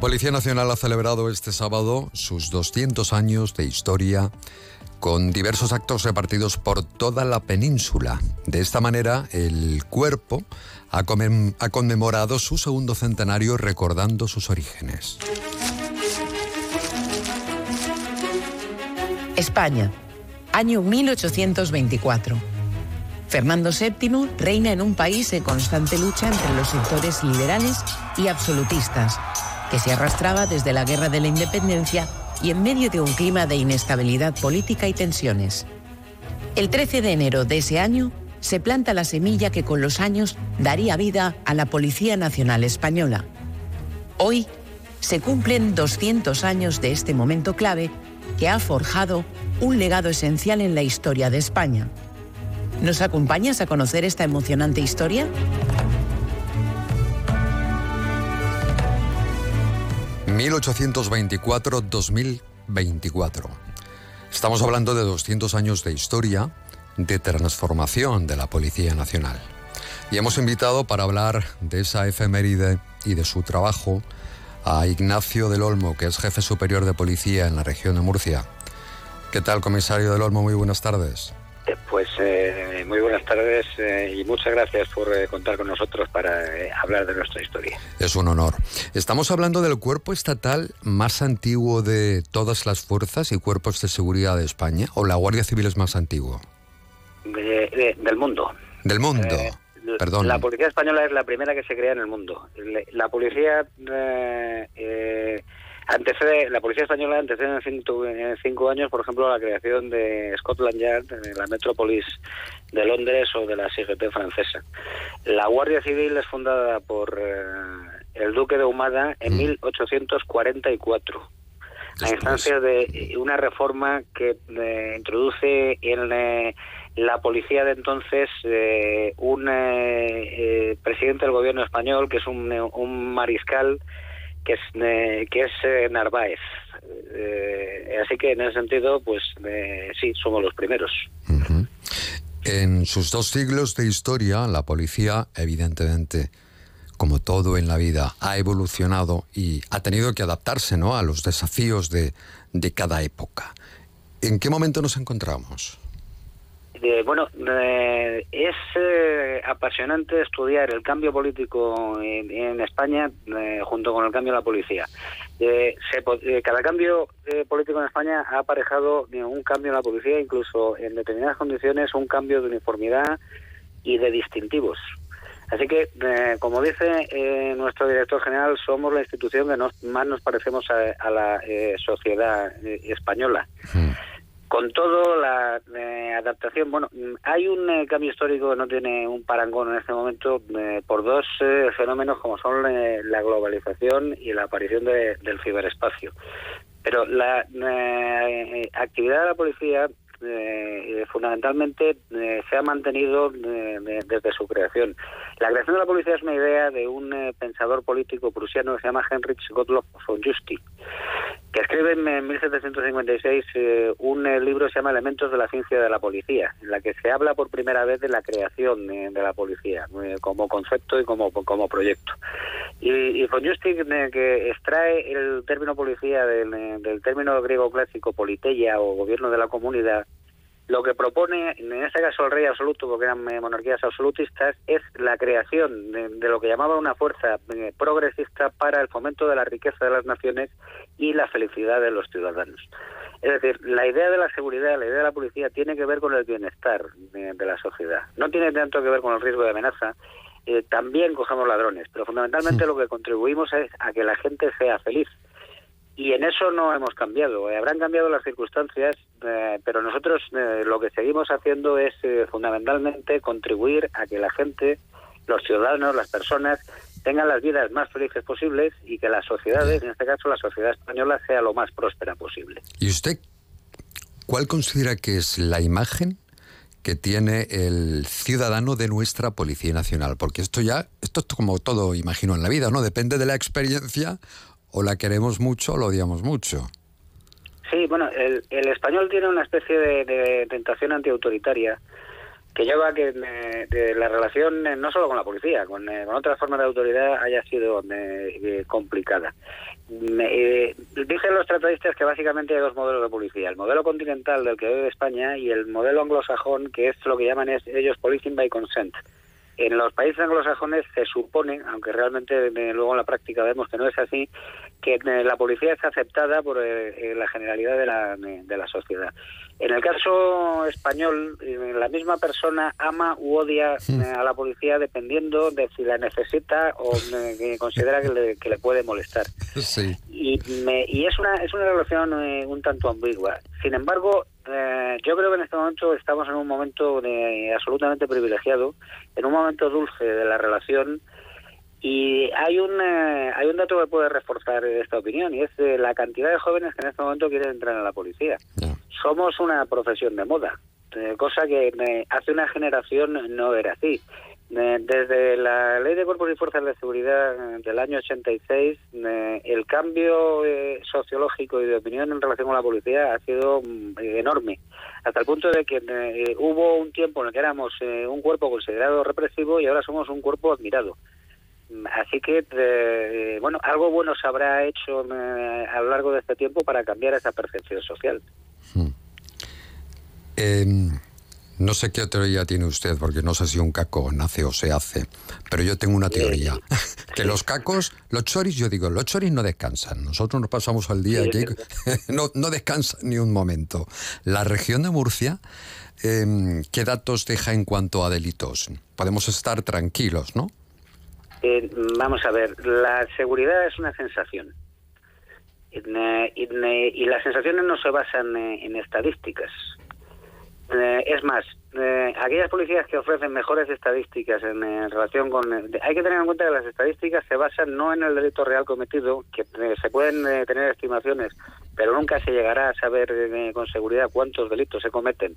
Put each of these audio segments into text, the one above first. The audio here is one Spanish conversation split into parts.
La Policía Nacional ha celebrado este sábado sus 200 años de historia con diversos actos repartidos por toda la península. De esta manera, el cuerpo ha, conmemorado su segundo centenario recordando sus orígenes. España, año 1824. Fernando VII reina en un país de constante lucha entre los sectores liberales y absolutistas que se arrastraba desde la Guerra de la Independencia y en medio de un clima de inestabilidad política y tensiones. El 13 de enero de ese año se planta la semilla que con los años daría vida a la Policía Nacional Española. Hoy se cumplen 200 años de este momento clave que ha forjado un legado esencial en la historia de España. ¿Nos acompañas a conocer esta emocionante historia? 1824-2024. Estamos hablando de 200 años de historia, de transformación de la Policía Nacional. Y hemos invitado para hablar de esa efeméride y de su trabajo a Ignacio del Olmo, que es jefe superior de policía en la región de Murcia. ¿Qué tal, comisario del Olmo? Muy buenas tardes. Eh, pues eh, muy buenas tardes eh, y muchas gracias por contar con nosotros para hablar de nuestra historia. Es un honor. Estamos hablando del cuerpo estatal más antiguo de todas las fuerzas y cuerpos de seguridad de España, o la Guardia Civil es más antiguo. del mundo. Del mundo. Perdón. La policía española es la primera que se crea en el mundo. La policía Antecede, la policía española antecede en cinco, años, por ejemplo, la creación de Scotland Yard, en la metrópolis de Londres o de la CGT francesa. La Guardia Civil es fundada por eh, el Duque de Humada en 1844 mm. a instancia de una reforma que eh, introduce en eh, la policía de entonces un presidente del gobierno español que es un mariscal que es, eh, eh, Narváez. Eh, así que en ese sentido, pues sí, somos los primeros. En sus dos siglos de historia, la policía, evidentemente, como todo en la vida, ha evolucionado y ha tenido que adaptarse ¿no? a los desafíos de, de cada época. ¿En qué momento nos encontramos? Bueno, eh, es eh, apasionante estudiar el cambio político en, España eh, junto con el cambio de la policía. cada cambio político en España ha aparejado un cambio en la policía, incluso en determinadas condiciones un cambio de uniformidad y de distintivos. Así que, como dice nuestro director general, somos la institución que más nos parecemos a, la sociedad española. Hmm con todo la eh, adaptación. Bueno hay un eh, cambio histórico que no tiene un parangón en este momento eh, por dos fenómenos como son la globalización y la aparición del ciberespacio. Pero la actividad de la policía fundamentalmente se ha mantenido desde su creación. La creación de la policía es una idea de un pensador político prusiano que se llama Heinrich Gottlob von Justi que escribe en 1756 eh, un eh, libro que se llama Elementos de la ciencia de la policía, en la que se habla por primera vez de la creación eh, de la policía como concepto y como, como proyecto. Y, y von Justic, que extrae el término policía del, del término griego clásico politeia o gobierno de la comunidad, lo que propone, en este caso el rey absoluto, porque eran monarquías absolutistas, es la creación de, lo que llamaba una fuerza eh, progresista para el fomento de la riqueza de las naciones y la felicidad de los ciudadanos. Es decir, la idea de la seguridad, la idea de la policía tiene que ver con el bienestar de, la sociedad. No tiene tanto que ver con el riesgo de amenaza. Eh, también cogemos ladrones, pero fundamentalmente lo que contribuimos es a que la gente sea feliz y en eso no hemos cambiado. Eh, habrán cambiado las circunstancias, eh, pero nosotros eh, lo que seguimos haciendo es fundamentalmente contribuir a que la gente, los ciudadanos, las personas, tengan las vidas más felices posibles y que la sociedad, en este caso la sociedad española, sea lo más próspera posible. ¿Y usted cuál considera que es la imagen que tiene el ciudadano de nuestra Policía Nacional? Porque esto ya, esto es como todo, imagino, en la vida, ¿no? Depende de la experiencia o la queremos mucho o la odiamos mucho. Sí, bueno, el, español tiene una especie de, tentación antiautoritaria que lleva que la relación no solo con la policía, con, otras formas de autoridad haya sido complicada. dicen los tratadistas que básicamente hay dos modelos de policía, el modelo continental del que vive España y el modelo anglosajón, que es lo que llaman ellos policing by consent. En los países anglosajones se supone, aunque realmente luego en la práctica vemos que no es así, que la policía es aceptada por la generalidad de la, de la sociedad. En el caso español, eh, la misma persona ama u odia eh, a la policía dependiendo de si la necesita o considera que le, que le, puede molestar. Sí. Y, y es una es una relación eh, un tanto ambigua. Sin embargo, yo creo que en este momento estamos en un momento absolutamente privilegiado, en un momento dulce de la relación y hay un, eh, hay un dato que puede reforzar esta opinión y es la cantidad de jóvenes que en este momento quieren entrar en la policía. Somos una profesión de moda, eh, cosa que hace una generación no era así. Desde la Ley de Cuerpos y Fuerzas de Seguridad eh, del año 86, el cambio sociológico y de opinión en relación con la policía ha sido mm, enorme, hasta el punto de que hubo un tiempo en el que éramos un cuerpo considerado represivo y ahora somos un cuerpo admirado. Así que, eh, bueno, algo bueno se habrá hecho eh, a lo largo de este tiempo para cambiar esa percepción social. Hmm. Em, no sé qué teoría tiene usted, porque no sé si un caco nace o se hace, pero yo tengo una teoría. que los cacos, los choris, yo digo, los choris no descansan. Nosotros nos pasamos al día aquí, no, no descansan ni un momento. La región de Murcia, em, ¿qué datos deja en cuanto a delitos? Podemos estar tranquilos, ¿no? Eh, vamos a ver, la seguridad es una sensación. Eh, y, las sensaciones no se basan eh, en estadísticas. Es más, aquellas policías que ofrecen mejores estadísticas en, relación con... hay que tener en cuenta que las estadísticas se basan no en el delito real cometido, que se pueden tener estimaciones, pero nunca se llegará a saber con seguridad cuántos delitos se cometen,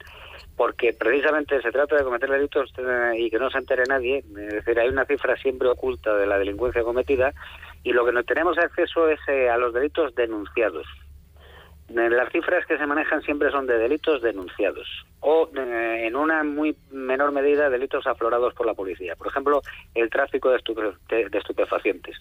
porque precisamente se trata de cometer delitos eh, y que no se entere nadie, es decir, hay una cifra siempre oculta de la delincuencia cometida y lo que no tenemos acceso es eh, a los delitos denunciados. Eh, las cifras que se manejan siempre son de delitos denunciados o en una muy menor medida delitos aflorados por la policía. Por ejemplo, el tráfico de, estupefacientes.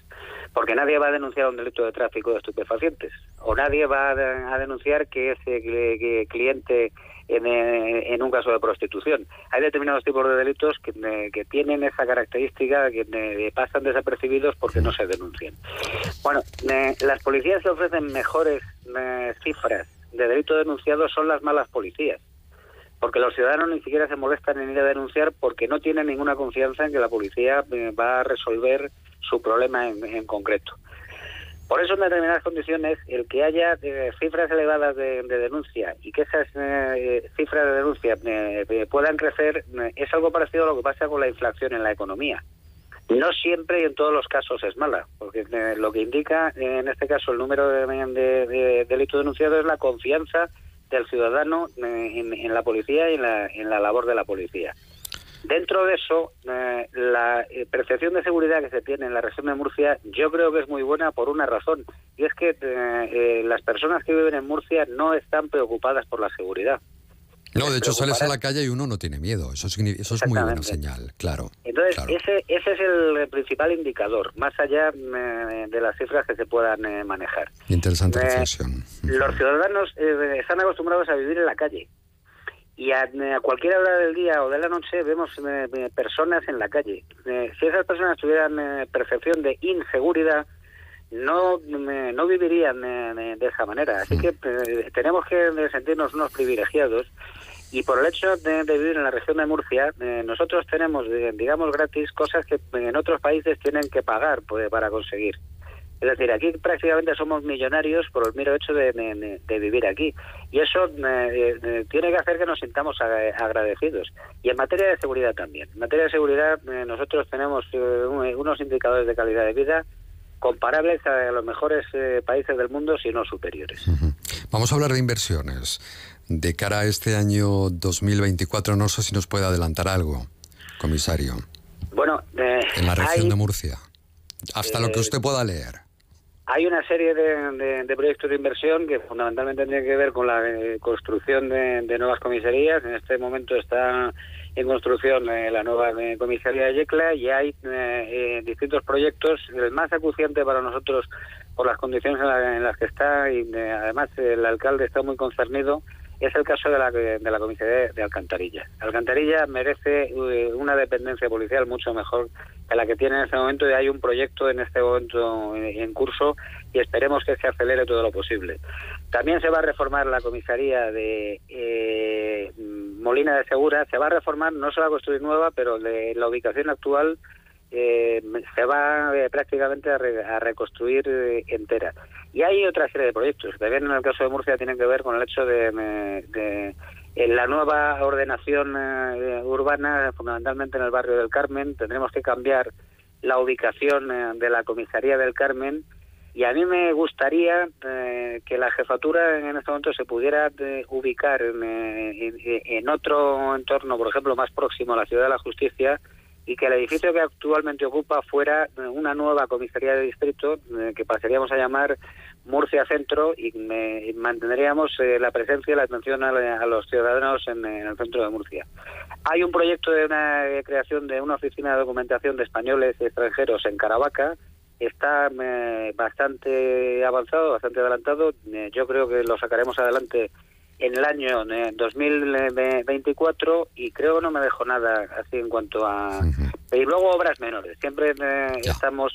Porque nadie va a denunciar un delito de tráfico de estupefacientes o nadie va a, denunciar que ese cliente eh, en, un caso de prostitución. Hay determinados tipos de delitos que, eh, que tienen esa característica que eh, pasan desapercibidos porque no se denuncian. Bueno, las policías que ofrecen mejores cifras de delitos denunciados son las malas policías porque los ciudadanos ni siquiera se molestan en ir a denunciar porque no tienen ninguna confianza en que la policía va a resolver su problema en concreto. Por eso, en determinadas condiciones, el que haya eh, cifras elevadas de, denuncia y que esas eh, cifras de denuncia eh, puedan crecer es algo parecido a lo que pasa con la inflación en la economía. No siempre y en todos los casos es mala, porque lo que indica en este caso el número de, delitos denunciados es la confianza del ciudadano en, la policía y en la labor de la policía. Dentro de eso, eh, la eh, percepción de seguridad que se tiene en la región de Murcia yo creo que es muy buena por una razón, y es que eh, las personas que viven en Murcia no están preocupadas por la seguridad. No, de hecho sales a la calle y uno no tiene miedo. Eso es, eso es muy buena señal, claro. Entonces, Ese, ese es el principal indicador, más allá de las cifras que se puean manejar. Interesante reflexión. Los ciudadanos están acostumbrados a vivir en la calle y a, cualquier hora del día o de la noche vemos eh, eh, personas en la calle. Eh, si esas personas tuvieran percepción de inseguridad, no, no vivirían de esa manera. Así que tenemos que sentirnos unos privilegiados y por el hecho de, vivir en la región de Murcia, nosotros tenemos, digamos, gratis cosas que en otros países tienen que pagar pues, para conseguir. Es decir, aquí prácticamente somos millonarios por el mero hecho de, vivir aquí. Y eso eh, eh, tiene que hacer que nos sintamos agradecidos. Y en materia de seguridad también. En materia de seguridad eh, nosotros tenemos unos indicadores de calidad de vida comparables a los mejores países del mundo, si no superiores. Vamos a hablar de inversiones. De cara a este año 2024, no sé si nos puede adelantar algo, comisario. Bueno, en la región de Murcia. Hasta lo que usted pueda leer. Hay una serie de, proyectos de inversión que fundamentalmente tienen que ver con la eh, construcción de, nuevas comisarías. En este momento está en construcción la nueva comisaría de Yecla y hay distintos proyectos. El más acuciante para nosotros por las condiciones en, las que está y además el alcalde está muy concernido es el caso de la, de la comisaría de Alcantarilla. Alcantarilla merece eh, una dependencia policial mucho mejor que la que tiene en este momento y hay un proyecto en este momento en curso y esperemos que se acelere todo lo posible. También se va a reformar la comisaría de eh, Molina de Segura, se va a reformar, no se va a construir nueva, pero de la ubicación actual eh, se va eh, prácticamente a, reconstruir eh, entera. Y hay otra serie de proyectos, también en el caso de Murcia tienen que ver con el hecho de, de, la nueva ordenación urbana, fundamentalmente en el barrio del Carmen, tendremos que cambiar la ubicación de la comisaría del Carmen y a mí me gustaría que la jefatura en este momento se pudiera ubicar en, en, otro entorno, por ejemplo, más próximo a la Ciudad de la Justicia, y que el edificio que actualmente ocupa fuera eh, una nueva comisaría de distrito eh, que pasaríamos a llamar Murcia Centro y mantendríamos eh, la presencia y la atención a, los ciudadanos en, el centro de Murcia. Hay un proyecto de una creación de una oficina de documentación de españoles extranjeros en Caravaca. Está bastante avanzado, bastante adelantado. yo creo que lo sacaremos adelante en el año 2024 y creo que no me dejo nada así en cuanto a... Y luego obras menores. Siempre eh, estamos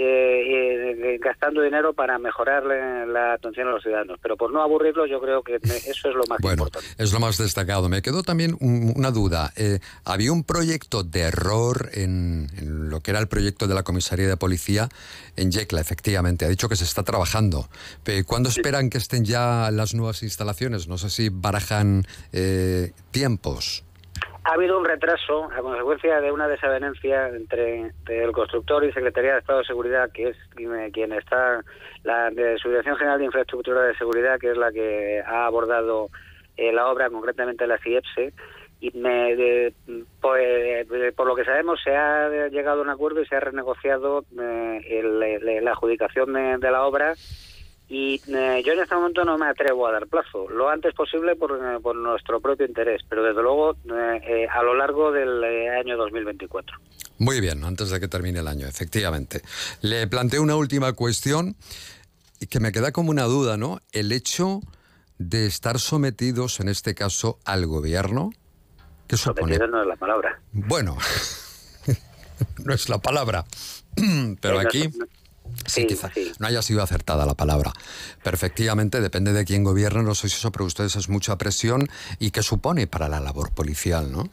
eh, eh, gastando dinero para mejorar la atención a los ciudadanos. Pero por no aburrirlos, yo creo que eso es lo más bueno, importante. Es lo más destacado. Me quedó también una duda. Eh, había un proyecto de error en, lo que era el proyecto de la comisaría de policía en Yecla, efectivamente. Ha dicho que se está trabajando. ¿Cuándo esperan que estén ya las nuevas instalaciones? No sé si barajan tiempos. Ha habido un retraso a consecuencia de una desavenencia entre el constructor y Secretaría de Estado de Seguridad, que es quien está, la de Subdirección General de Infraestructura de Seguridad, que es la que ha abordado eh, la obra, concretamente la CIEPSE, y me, pues, por lo que sabemos se ha llegado a un acuerdo y se ha renegociado eh, la adjudicación de la obra y eh, yo en este momento no me atrevo a dar plazo, lo antes posible por, eh, por nuestro propio interés, pero desde luego eh, a lo largo del año 2024. Muy bien, antes de que termine el año, efectivamente. Le planteo una última cuestión que me queda como una duda, ¿no? El hecho de estar sometidos, en este caso, al gobierno. ¿Qué supone? no es la palabra. Bueno, no es la palabra, pero aquí... Sí, quizá no haya sido acertada la palabra. Pero efectivamente depende de quién gobierna, no sé si eso para ustedes es mucha presión y qué supone para la labor policial, ¿no?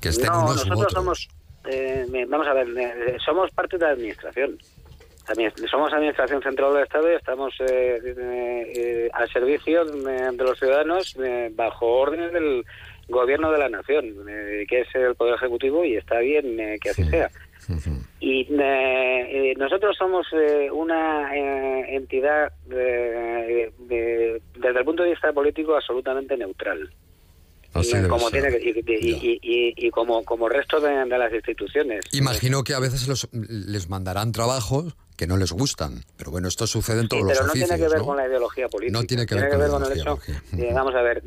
Que estén no, nosotros somos, eh, vamos a ver, eh, somos parte de la administración. Somos Administración Central del Estado y estamos eh, al servicio de, los ciudadanos bajo órdenes del Gobierno de la Nación, que es el Poder Ejecutivo, y está bien que así sea. Y eh, nosotros somos eh, una eh, entidad desde el punto de vista político absolutamente neutral. y, como tiene y, como como resto de, las instituciones. Imagino que a veces los, les mandarán trabajos que no les gustan. Pero bueno, esto sucede en todos los oficios. Pero no tiene que ver con la ideología política. No tiene que ver, con, el hecho. vamos a ver,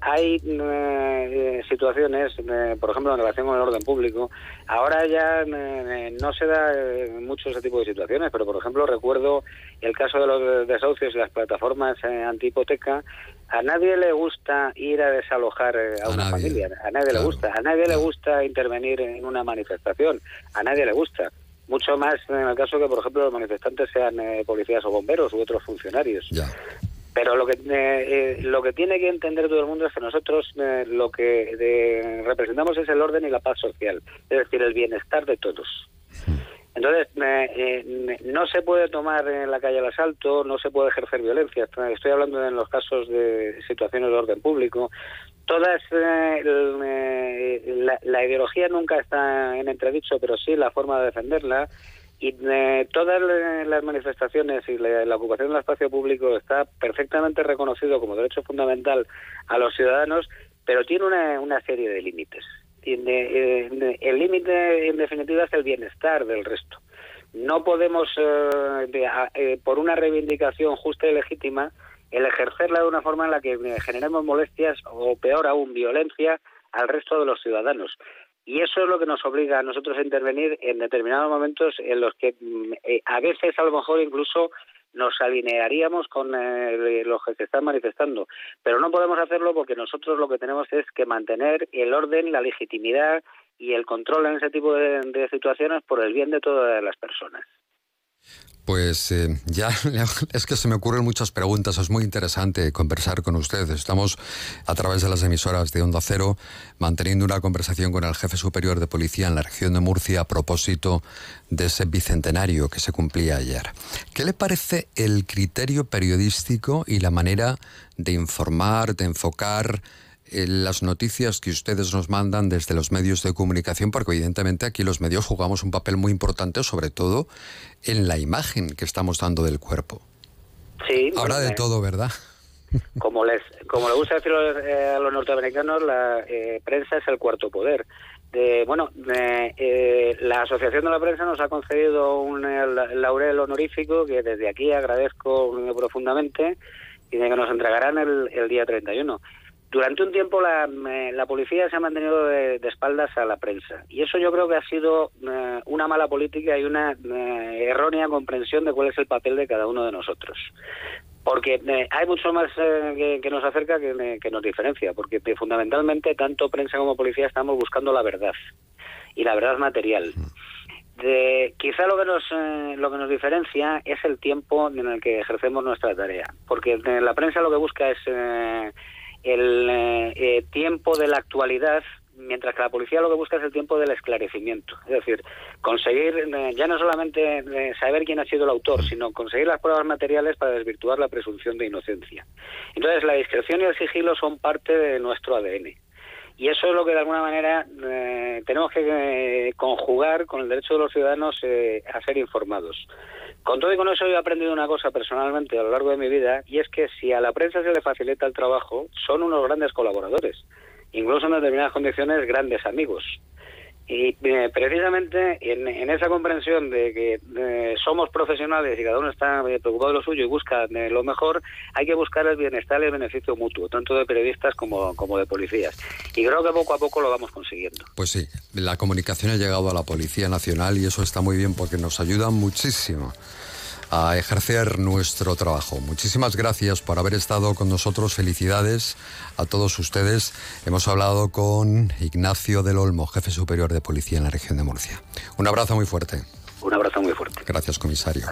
hay eh, situaciones, por ejemplo, en relación con el orden público. Ahora ya no se da eh, mucho ese tipo de situaciones, pero por ejemplo, recuerdo el caso de los desahucios y las plataformas eh, antihipoteca. A nadie le gusta ir a desalojar a, una familia. A nadie le gusta. A nadie le gusta intervenir en una manifestación. A nadie le gusta mucho más en el caso que, por ejemplo, los manifestantes sean eh, policías o bomberos u otros funcionarios. Pero lo que eh, eh, lo que tiene que entender todo el mundo es que nosotros lo que representamos es el orden y la paz social, es decir, el bienestar de todos. Entonces, no se puede tomar en la calle el asalto, no se puede ejercer violencia. Estoy hablando en los casos de situaciones de orden público, todas eh, eh, la, ideología nunca está en entredicho, pero sí la forma de defenderla. Y eh, todas las manifestaciones y la, ocupación del espacio público está perfectamente reconocido como derecho fundamental a los ciudadanos, pero tiene una, una serie de límites. el límite, en definitiva, es el bienestar del resto. No podemos, por una reivindicación justa y legítima, el ejercerla de una forma en la que generemos molestias o peor aún violencia al resto de los ciudadanos. Y eso es lo que nos obliga a nosotros a intervenir en determinados momentos en los que mm, eh, a veces a lo mejor incluso nos alinearíamos con eh, los que se están manifestando. Pero no podemos hacerlo porque nosotros lo que tenemos es que mantener el orden, la legitimidad y el control en ese tipo de situaciones por el bien de todas las personas. Pues eh, ya es que se me ocurren muchas preguntas, es muy interesante conversar con ustedes. Estamos a través de las emisoras de Onda Cero manteniendo una conversación con el jefe superior de policía en la región de Murcia a propósito de ese bicentenario que se cumplía ayer. ¿Qué le parece el criterio periodístico y la manera de informar, de enfocar? Las noticias que ustedes nos mandan desde los medios de comunicación, porque evidentemente aquí los medios jugamos un papel muy importante, sobre todo en la imagen que estamos dando del cuerpo. Sí. Habrá de todo, ¿verdad? Como les, como le gusta decir a los norteamericanos, la eh, prensa es el cuarto poder. De, bueno, eh, la Asociación de la Prensa nos ha concedido un laurel honorífico que desde aquí agradezco profundamente y de que nos entregarán el, el día 31. Durante un tiempo la, la policía se ha mantenido de, espaldas a la prensa y eso yo creo que ha sido eh, una mala política y una eh, errónea comprensión de cuál es el papel de cada uno de nosotros. Porque eh, hay mucho más que, nos acerca que, que nos diferencia, porque fundamentalmente tanto prensa como policía estamos buscando la verdad y la verdad material. De, quizá lo que nos lo que nos diferencia es el tiempo en el que ejercemos nuestra tarea, porque la prensa lo que busca es el eh, eh, tiempo de la actualidad mientras que la policía lo que busca es el tiempo del esclarecimiento. Es decir, conseguir eh, ya no solamente saber quién ha sido el autor, sino conseguir las pruebas materiales para desvirtuar la presunción de inocencia. Entonces, la discreción y el sigilo son parte de nuestro ADN. Y eso es lo que de alguna manera tenemos que conjugar con el derecho de los ciudadanos a ser informados. Con todo y con eso yo he aprendido una cosa personalmente a lo largo de mi vida y es que si a la prensa se le facilita el trabajo, son unos grandes colaboradores, incluso en determinadas condiciones grandes amigos. Y eh, precisamente en, esa comprensión de que eh, somos profesionales y cada uno está eh, preocupado de lo suyo y busca lo mejor, hay que buscar el bienestar y el beneficio mutuo, tanto de periodistas como, como de policías. Y creo que poco a poco lo vamos consiguiendo. Pues sí, la comunicación ha llegado a la Policía Nacional y eso está muy bien porque nos ayuda muchísimo a ejercer nuestro trabajo. Muchísimas gracias por haber estado con nosotros. Felicidades a todos ustedes. Hemos hablado con Ignacio del Olmo, jefe superior de policía en la región de Murcia. Un abrazo muy fuerte. Un abrazo muy fuerte. Gracias, comisario.